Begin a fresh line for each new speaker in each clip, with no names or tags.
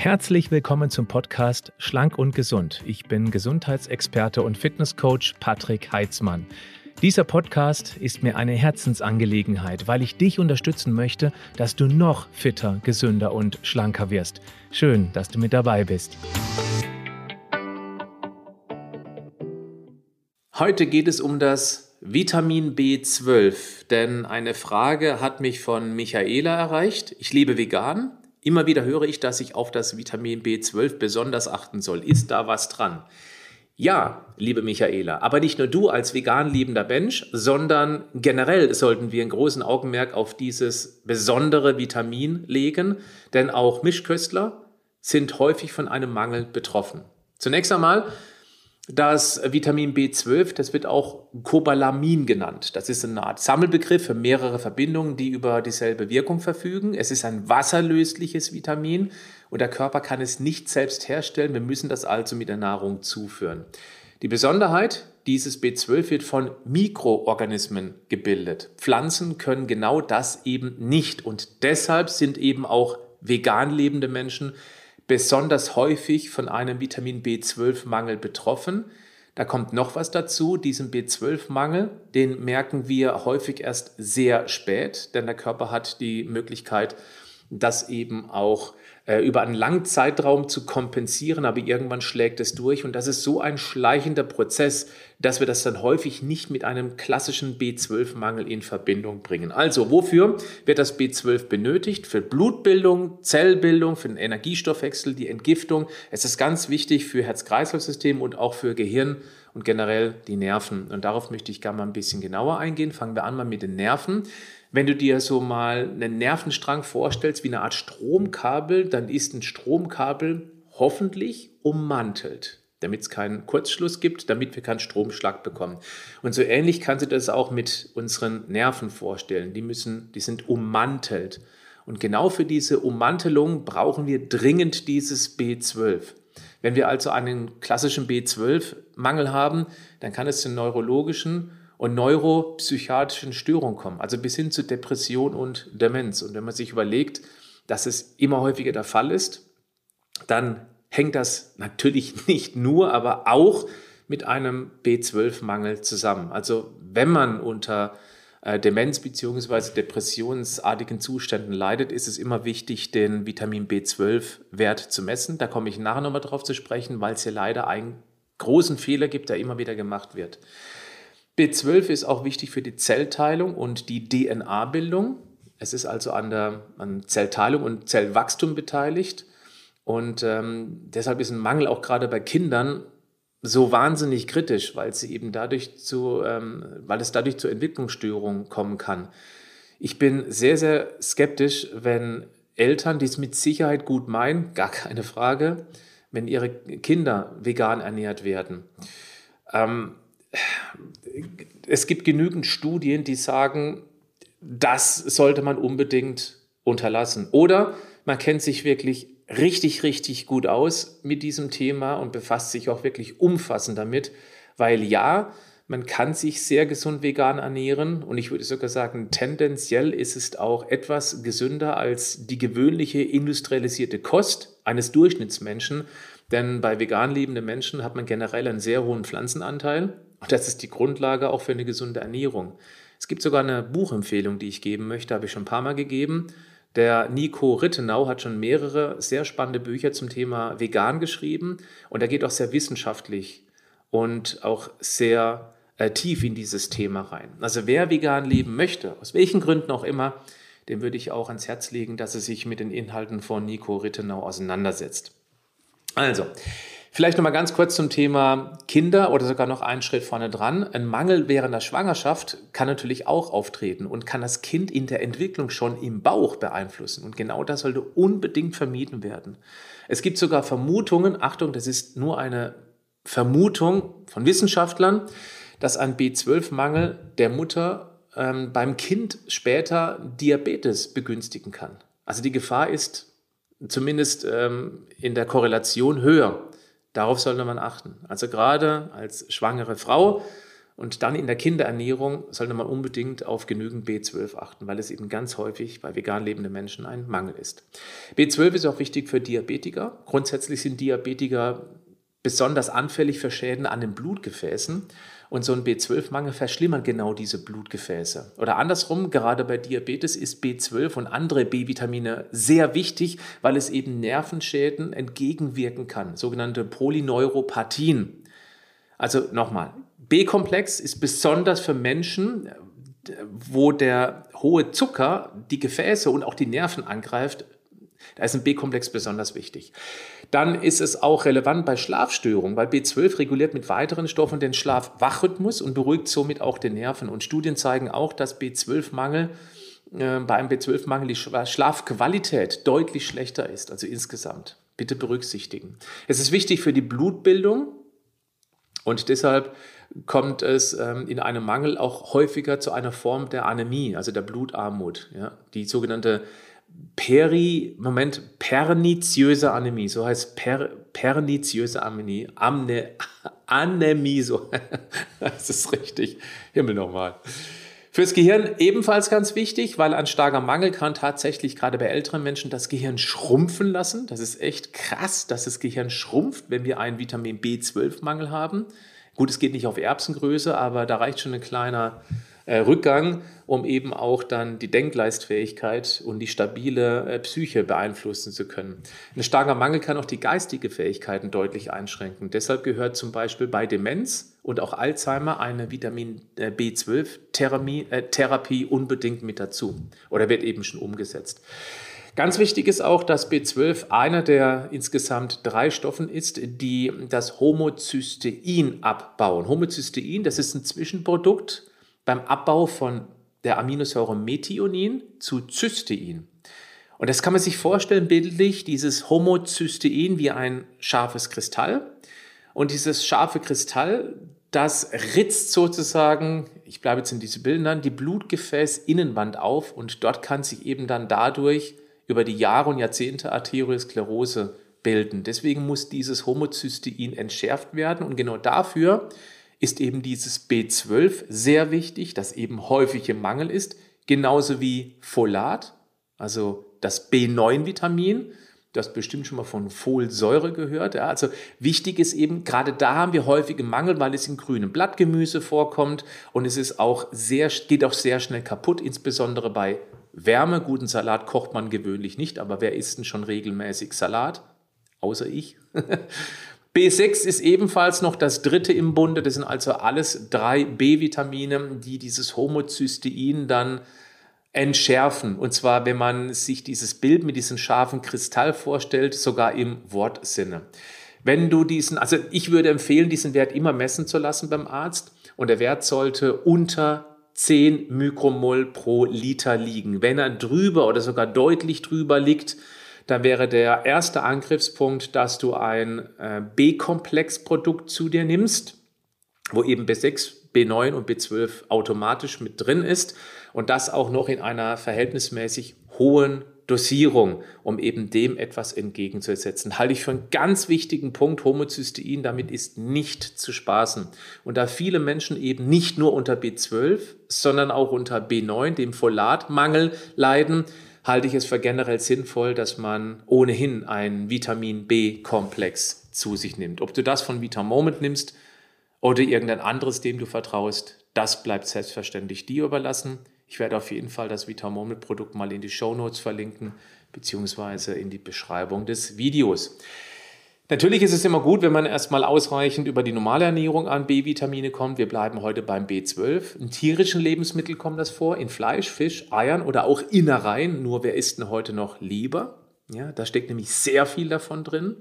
Herzlich willkommen zum Podcast Schlank und Gesund. Ich bin Gesundheitsexperte und Fitnesscoach Patrick Heitzmann. Dieser Podcast ist mir eine Herzensangelegenheit, weil ich dich unterstützen möchte, dass du noch fitter, gesünder und schlanker wirst. Schön, dass du mit dabei bist. Heute geht es um das Vitamin B12, denn eine Frage hat mich von Michaela erreicht. Ich liebe vegan, Immer wieder höre ich, dass ich auf das Vitamin B12 besonders achten soll. Ist da was dran? Ja, liebe Michaela, aber nicht nur du als vegan liebender Mensch, sondern generell sollten wir einen großen Augenmerk auf dieses besondere Vitamin legen, denn auch Mischköstler sind häufig von einem Mangel betroffen. Zunächst einmal das Vitamin B12, das wird auch Cobalamin genannt. Das ist eine Art Sammelbegriff für mehrere Verbindungen, die über dieselbe Wirkung verfügen. Es ist ein wasserlösliches Vitamin und der Körper kann es nicht selbst herstellen. Wir müssen das also mit der Nahrung zuführen. Die Besonderheit, dieses B12 wird von Mikroorganismen gebildet. Pflanzen können genau das eben nicht und deshalb sind eben auch vegan lebende Menschen besonders häufig von einem Vitamin B12-Mangel betroffen. Da kommt noch was dazu, diesen B12-Mangel, den merken wir häufig erst sehr spät, denn der Körper hat die Möglichkeit, das eben auch äh, über einen langen Zeitraum zu kompensieren, aber irgendwann schlägt es durch. Und das ist so ein schleichender Prozess, dass wir das dann häufig nicht mit einem klassischen B12-Mangel in Verbindung bringen. Also, wofür wird das B12 benötigt? Für Blutbildung, Zellbildung, für den Energiestoffwechsel, die Entgiftung. Es ist ganz wichtig für Herz-Kreislauf-System und auch für Gehirn und generell die Nerven. Und darauf möchte ich gerne mal ein bisschen genauer eingehen. Fangen wir an mal mit den Nerven. Wenn du dir so mal einen Nervenstrang vorstellst wie eine Art Stromkabel, dann ist ein Stromkabel hoffentlich ummantelt, damit es keinen Kurzschluss gibt, damit wir keinen Stromschlag bekommen. Und so ähnlich kannst du das auch mit unseren Nerven vorstellen. Die müssen, die sind ummantelt. Und genau für diese Ummantelung brauchen wir dringend dieses B12. Wenn wir also einen klassischen B12-Mangel haben, dann kann es zu neurologischen und neuropsychiatrischen Störungen kommen, also bis hin zu Depression und Demenz. Und wenn man sich überlegt, dass es immer häufiger der Fall ist, dann hängt das natürlich nicht nur, aber auch mit einem B12-Mangel zusammen. Also wenn man unter äh, Demenz bzw. depressionsartigen Zuständen leidet, ist es immer wichtig, den Vitamin B12-Wert zu messen. Da komme ich nachher nochmal drauf zu sprechen, weil es hier leider einen großen Fehler gibt, der immer wieder gemacht wird. B12 ist auch wichtig für die Zellteilung und die DNA-Bildung. Es ist also an der an Zellteilung und Zellwachstum beteiligt. Und ähm, deshalb ist ein Mangel auch gerade bei Kindern so wahnsinnig kritisch, weil sie eben dadurch zu, ähm, weil es dadurch zu Entwicklungsstörungen kommen kann. Ich bin sehr, sehr skeptisch, wenn Eltern, die es mit Sicherheit gut meinen, gar keine Frage, wenn ihre Kinder vegan ernährt werden. Ähm, es gibt genügend Studien, die sagen, das sollte man unbedingt unterlassen. Oder man kennt sich wirklich richtig, richtig gut aus mit diesem Thema und befasst sich auch wirklich umfassend damit, weil ja, man kann sich sehr gesund vegan ernähren und ich würde sogar sagen, tendenziell ist es auch etwas gesünder als die gewöhnliche industrialisierte Kost eines Durchschnittsmenschen, denn bei vegan lebenden Menschen hat man generell einen sehr hohen Pflanzenanteil und das ist die Grundlage auch für eine gesunde Ernährung. Es gibt sogar eine Buchempfehlung, die ich geben möchte, habe ich schon ein paar Mal gegeben. Der Nico Rittenau hat schon mehrere sehr spannende Bücher zum Thema vegan geschrieben und er geht auch sehr wissenschaftlich und auch sehr äh, tief in dieses Thema rein. Also wer vegan leben möchte, aus welchen Gründen auch immer, dem würde ich auch ans Herz legen, dass er sich mit den Inhalten von Nico Rittenau auseinandersetzt. Also, Vielleicht noch mal ganz kurz zum Thema Kinder oder sogar noch einen Schritt vorne dran. Ein Mangel während der Schwangerschaft kann natürlich auch auftreten und kann das Kind in der Entwicklung schon im Bauch beeinflussen. Und genau das sollte unbedingt vermieden werden. Es gibt sogar Vermutungen, Achtung, das ist nur eine Vermutung von Wissenschaftlern, dass ein B12-Mangel der Mutter ähm, beim Kind später Diabetes begünstigen kann. Also die Gefahr ist zumindest ähm, in der Korrelation höher. Darauf sollte man achten. Also gerade als schwangere Frau Und dann in der Kinderernährung sollte man unbedingt auf genügend B12 achten, weil es eben ganz häufig bei vegan lebenden Menschen ein Mangel ist. B12 ist auch wichtig für Diabetiker. Grundsätzlich sind Diabetiker besonders anfällig für Schäden an den Blutgefäßen. Und so ein B12-Mangel verschlimmert genau diese Blutgefäße. Oder andersrum, gerade bei Diabetes ist B12 und andere B-Vitamine sehr wichtig, weil es eben Nervenschäden entgegenwirken kann, sogenannte Polyneuropathien. Also nochmal, B-Komplex ist besonders für Menschen, wo der hohe Zucker die Gefäße und auch die Nerven angreift. Da ist ein B-Komplex besonders wichtig. Dann ist es auch relevant bei Schlafstörungen, weil B12 reguliert mit weiteren Stoffen den Schlaf-Wach-Rhythmus und beruhigt somit auch den Nerven. Und Studien zeigen auch, dass B12-Mangel äh, bei einem B12-Mangel die Schlafqualität deutlich schlechter ist, also insgesamt. Bitte berücksichtigen. Es ist wichtig für die Blutbildung und deshalb kommt es ähm, in einem Mangel auch häufiger zu einer Form der Anämie, also der Blutarmut. Die sogenannte Peri, Moment, perniziöse Anämie, so heißt per, perniziöse Anämie, Amne, Anämie, so, das ist richtig, Himmel nochmal. Fürs Gehirn ebenfalls ganz wichtig, weil ein starker Mangel kann tatsächlich gerade bei älteren Menschen das Gehirn schrumpfen lassen. Das ist echt krass, dass das Gehirn schrumpft, wenn wir einen Vitamin B12-Mangel haben. Gut, es geht nicht auf Erbsengröße, aber da reicht schon ein kleiner Rückgang, um eben auch dann die Denkleistfähigkeit und die stabile äh, Psyche beeinflussen zu können. Ein starker Mangel kann auch die geistige Fähigkeiten deutlich einschränken. Deshalb gehört zum Beispiel bei Demenz und auch Alzheimer eine Vitamin äh, B12-Therapie unbedingt mit dazu oder wird eben schon umgesetzt. Ganz wichtig ist auch, dass B12 einer der insgesamt drei Stoffen ist, die das Homozystein abbauen. Homozystein, das ist ein Zwischenprodukt beim Abbau von der Aminosäure Methionin zu Cystein. Und das kann man sich vorstellen bildlich, dieses Homozystein wie ein scharfes Kristall. Und dieses scharfe Kristall, das ritzt sozusagen, ich bleibe jetzt in diese Bildern, die Blutgefäßinnenwand auf und dort kann sich eben dann dadurch über die Jahre und Jahrzehnte Arteriosklerose bilden. Deswegen muss dieses Homozystein entschärft werden und genau dafür ist eben dieses B12 sehr wichtig, das eben häufig im Mangel ist, genauso wie Folat, also das B9-Vitamin. Du hast bestimmt schon mal von Folsäure gehört. Ja, also wichtig ist eben, gerade da haben wir häufig einen Mangel, weil es in grünem Blattgemüse vorkommt und es ist auch sehr, geht auch sehr schnell kaputt, insbesondere bei Wärme. Guten Salat kocht man gewöhnlich nicht, aber wer isst denn schon regelmäßig Salat? Außer ich. B6 ist ebenfalls noch das dritte im Bunde. Das sind also alles drei B-Vitamine, die dieses Homozystein dann entschärfen. Und zwar, wenn man sich dieses Bild mit diesem scharfen Kristall vorstellt, sogar im Wortsinne. Wenn du diesen, also ich würde empfehlen, diesen Wert immer messen zu lassen beim Arzt und der Wert sollte unter 10 Mikromol pro Liter liegen. Wenn er drüber oder sogar deutlich drüber liegt, dann wäre der erste Angriffspunkt, dass du ein äh, B-Komplex-Produkt zu dir nimmst, wo eben B6, B9 und B12 automatisch mit drin ist und das auch noch in einer verhältnismäßig hohen Dosierung, um eben dem etwas entgegenzusetzen. Halte ich für einen ganz wichtigen Punkt. Homozystein, damit ist nicht zu spaßen. Und da viele Menschen eben nicht nur unter B12, sondern auch unter B9, dem Folatmangel, leiden, halte ich es für generell sinnvoll, dass man ohnehin einen Vitamin B-Komplex zu sich nimmt. Ob du das von Vitamoment nimmst oder irgendein anderes, dem du vertraust, das bleibt selbstverständlich dir überlassen. Ich werde auf jeden Fall das Vitamomel-Produkt mal in die Show Notes verlinken, beziehungsweise in die Beschreibung des Videos. Natürlich ist es immer gut, wenn man erstmal ausreichend über die normale Ernährung an B-Vitamine kommt. Wir bleiben heute beim B12. In tierischen Lebensmitteln kommt das vor, in Fleisch, Fisch, Eiern oder auch Innereien. Nur wer isst denn heute noch Leber? Ja, da steckt nämlich sehr viel davon drin.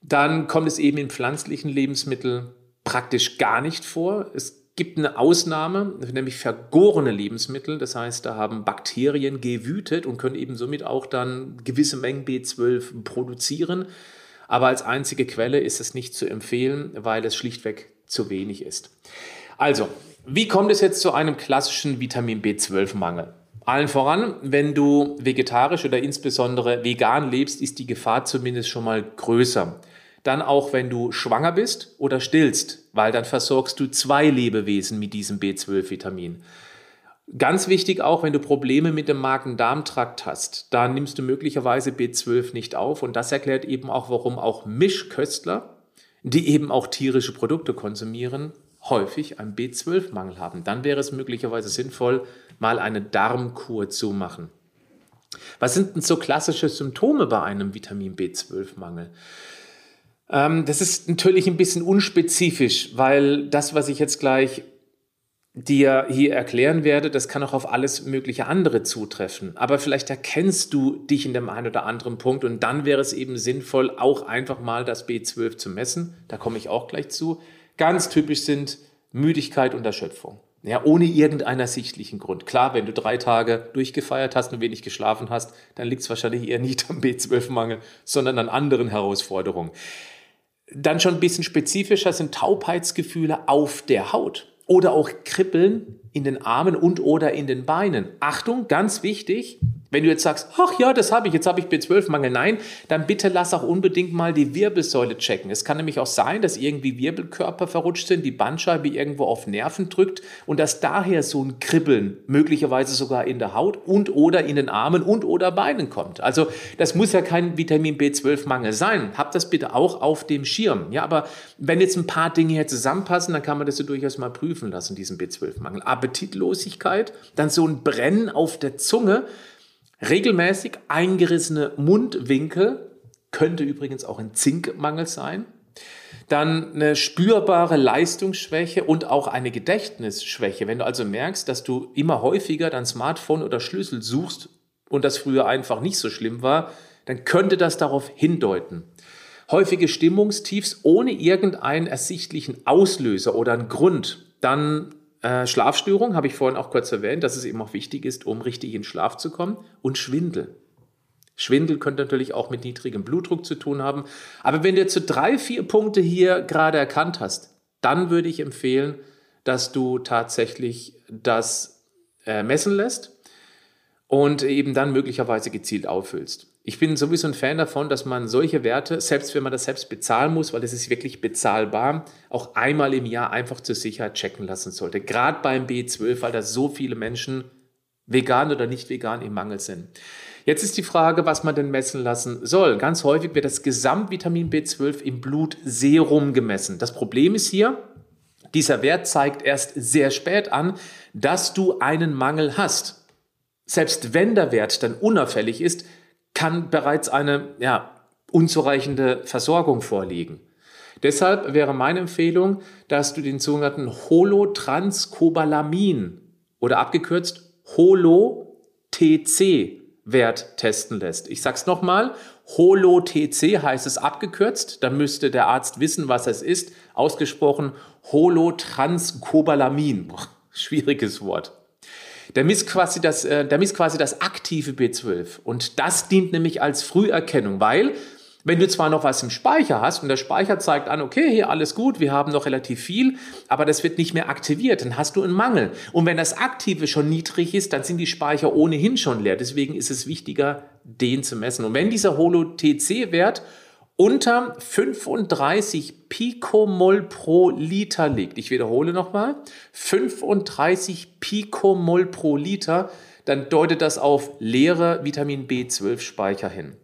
Dann kommt es eben in pflanzlichen Lebensmitteln praktisch gar nicht vor. Es gibt eine Ausnahme, nämlich vergorene Lebensmittel. Das heißt, da haben Bakterien gewütet und können eben somit auch dann gewisse Mengen B12 produzieren. Aber als einzige Quelle ist es nicht zu empfehlen, weil es schlichtweg zu wenig ist. Also, wie kommt es jetzt zu einem klassischen Vitamin B12-Mangel? Allen voran, wenn du vegetarisch oder insbesondere vegan lebst, ist die Gefahr zumindest schon mal größer. dann auch, wenn du schwanger bist oder stillst, weil dann versorgst du zwei Lebewesen mit diesem B12-Vitamin. Ganz wichtig auch, wenn du Probleme mit dem Magen-Darm-Trakt hast, dann nimmst du möglicherweise B12 nicht auf und das erklärt eben auch, warum auch Mischköstler, die eben auch tierische Produkte konsumieren, häufig einen B12-Mangel haben. Dann wäre es möglicherweise sinnvoll, mal eine Darmkur zu machen. Was sind denn so klassische Symptome bei einem Vitamin B12-Mangel? Ähm, das ist natürlich ein bisschen unspezifisch, weil das, was ich jetzt gleich dir hier erklären werde, das kann auch auf alles mögliche andere zutreffen. Aber vielleicht erkennst du dich in dem einen oder anderen Punkt und dann wäre es eben sinnvoll, auch einfach mal das B12 zu messen. Da komme ich auch gleich zu. Ganz typisch sind Müdigkeit und Erschöpfung. Ja, ohne irgendeinen ersichtlichen Grund. Klar, wenn du drei Tage durchgefeiert hast und wenig geschlafen hast, dann liegt es wahrscheinlich eher nicht am B12-Mangel, sondern an anderen Herausforderungen. Dann schon ein bisschen spezifischer sind Taubheitsgefühle auf der Haut oder auch Kribbeln in den Armen und oder in den Beinen. Achtung, ganz wichtig, wenn du jetzt sagst, ach ja, das habe ich, jetzt habe ich B12-Mangel, nein, dann bitte lass auch unbedingt mal die Wirbelsäule checken. Es kann nämlich auch sein, dass irgendwie Wirbelkörper verrutscht sind, die Bandscheibe irgendwo auf Nerven drückt und dass daher so ein Kribbeln möglicherweise sogar in der Haut und oder in den Armen und oder Beinen kommt. Also das muss ja kein Vitamin B12-Mangel sein. Habt das bitte auch auf dem Schirm. Ja, aber wenn jetzt ein paar Dinge hier zusammenpassen, dann kann man das so durchaus mal prüfen lassen, diesen B12-Mangel. Appetitlosigkeit, dann so ein Brennen auf der Zunge, Regelmäßig eingerissene Mundwinkel könnte übrigens auch ein Zinkmangel sein. Dann eine spürbare Leistungsschwäche und auch eine Gedächtnisschwäche. Wenn du also merkst, dass du immer häufiger dein Smartphone oder Schlüssel suchst und das früher einfach nicht so schlimm war, dann könnte das darauf hindeuten. Häufige Stimmungstiefs ohne irgendeinen ersichtlichen Auslöser oder einen Grund. Dann äh, Schlafstörung habe ich vorhin auch kurz erwähnt, dass es eben auch wichtig ist, um richtig in Schlaf zu kommen. Und Schwindel. Schwindel könnte natürlich auch mit niedrigem Blutdruck zu tun haben. Aber wenn du jetzt so drei, vier Punkte hier gerade erkannt hast, dann würde ich empfehlen, dass du tatsächlich das äh, messen lässt und eben dann möglicherweise gezielt auffüllst. Ich bin sowieso ein Fan davon, dass man solche Werte, selbst wenn man das selbst bezahlen muss, weil es ist wirklich bezahlbar, auch einmal im Jahr einfach zur Sicherheit checken lassen sollte. Gerade beim B12, weil da so viele Menschen vegan oder nicht vegan im Mangel sind. Jetzt ist die Frage, was man denn messen lassen soll. Ganz häufig wird das Gesamtvitamin B12 im Blutserum gemessen. Das Problem ist hier, dieser Wert zeigt erst sehr spät an, dass du einen Mangel hast. Selbst wenn der Wert dann unauffällig ist, kann bereits eine ja, unzureichende Versorgung vorliegen. Deshalb wäre meine Empfehlung, dass du den sogenannten Holotranscobalamin oder abgekürzt Holo-TC-Wert testen lässt. Ich sage es nochmal, Holo-TC heißt es abgekürzt, dann müsste der Arzt wissen, was es ist. Ausgesprochen Holotranscobalamin. Schwieriges Wort. Der misst quasi das, äh, der misst quasi das aktive B12. Und das dient nämlich als Früherkennung, weil wenn du zwar noch was im Speicher hast und der Speicher zeigt an, okay, hier alles gut, wir haben noch relativ viel, aber das wird nicht mehr aktiviert, dann hast du einen Mangel. Und wenn das Aktive schon niedrig ist, dann sind die Speicher ohnehin schon leer. Deswegen ist es wichtiger, den zu messen. Und wenn dieser Holo-TC-Wert unter 35 Pikomol pro Liter liegt, ich wiederhole nochmal, 35 Pikomol pro Liter, dann deutet das auf leere Vitamin B12-Speicher hin.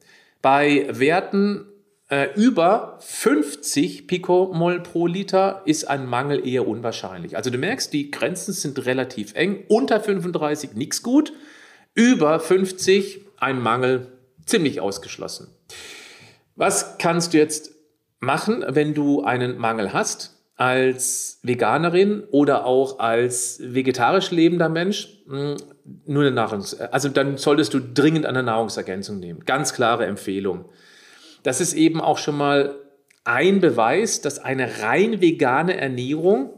Bei Werten äh, über 50 Pikomol pro Liter ist ein Mangel eher unwahrscheinlich. Also du merkst, die Grenzen sind relativ eng. Unter 35 nichts gut, über 50 ein Mangel ziemlich ausgeschlossen. Was kannst du jetzt machen, wenn du einen Mangel hast? Als Veganerin oder auch als vegetarisch lebender Mensch hm, nur eine Nahrungs also dann solltest du dringend eine Nahrungsergänzung nehmen. Ganz klare Empfehlung. Das ist eben auch schon mal ein Beweis, dass eine rein vegane Ernährung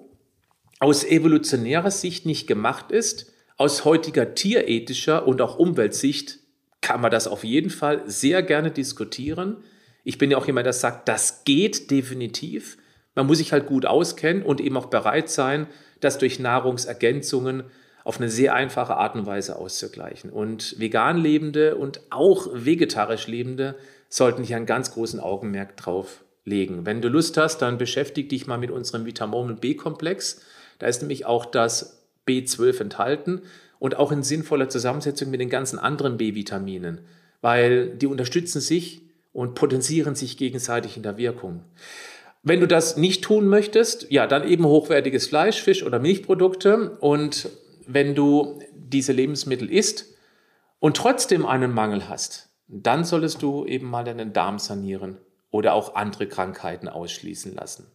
aus evolutionärer Sicht nicht gemacht ist. Aus heutiger tierethischer und auch Umweltsicht kann man das auf jeden Fall sehr gerne diskutieren. Ich bin ja auch jemand, der sagt, das geht definitiv. Man muss sich halt gut auskennen und eben auch bereit sein, das durch Nahrungsergänzungen auf eine sehr einfache Art und Weise auszugleichen. Und vegan Lebende und auch vegetarisch Lebende sollten hier einen ganz großen Augenmerk drauf legen. Wenn du Lust hast, dann beschäftige dich mal mit unserem Vitamin B-Komplex. Da ist nämlich auch das B12 enthalten und auch in sinnvoller Zusammensetzung mit den ganzen anderen B-Vitaminen, weil die unterstützen sich und potenzieren sich gegenseitig in der Wirkung. Wenn du das nicht tun möchtest, ja, dann eben hochwertiges Fleisch, Fisch oder Milchprodukte. Und wenn du diese Lebensmittel isst und trotzdem einen Mangel hast, dann solltest du eben mal deinen Darm sanieren oder auch andere Krankheiten ausschließen lassen.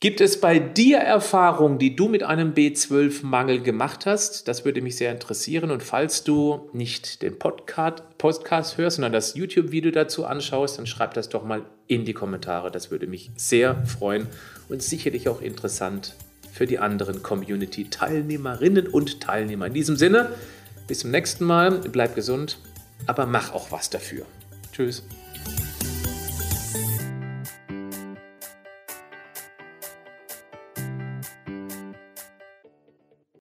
Gibt es bei dir Erfahrungen, die du mit einem B12-Mangel gemacht hast? Das würde mich sehr interessieren. Und falls du nicht den Podcast, Podcast hörst, sondern das YouTube-Video dazu anschaust, dann schreib das doch mal in die Kommentare. Das würde mich sehr freuen und sicherlich auch interessant für die anderen Community-Teilnehmerinnen und Teilnehmer. In diesem Sinne, bis zum nächsten Mal. Bleib gesund, aber mach auch was dafür. Tschüss.